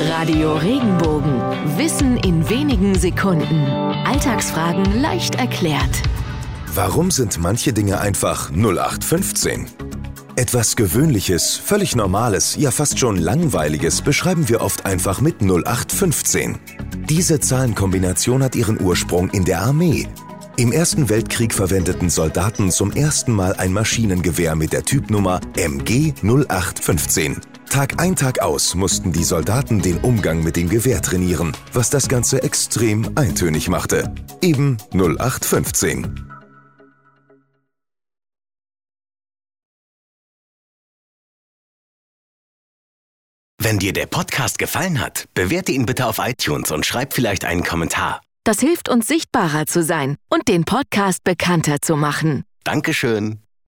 Radio Regenbogen. Wissen in wenigen Sekunden. Alltagsfragen leicht erklärt. Warum sind manche Dinge einfach 0815? Etwas Gewöhnliches, völlig Normales, ja fast schon Langweiliges beschreiben wir oft einfach mit 0815. Diese Zahlenkombination hat ihren Ursprung in der Armee. Im Ersten Weltkrieg verwendeten Soldaten zum ersten Mal ein Maschinengewehr mit der Typnummer MG 0815. Tag ein, Tag aus mussten die Soldaten den Umgang mit dem Gewehr trainieren, was das Ganze extrem eintönig machte. Eben 0815. Wenn dir der Podcast gefallen hat, bewerte ihn bitte auf iTunes und schreib vielleicht einen Kommentar. Das hilft uns sichtbarer zu sein und den Podcast bekannter zu machen. Dankeschön.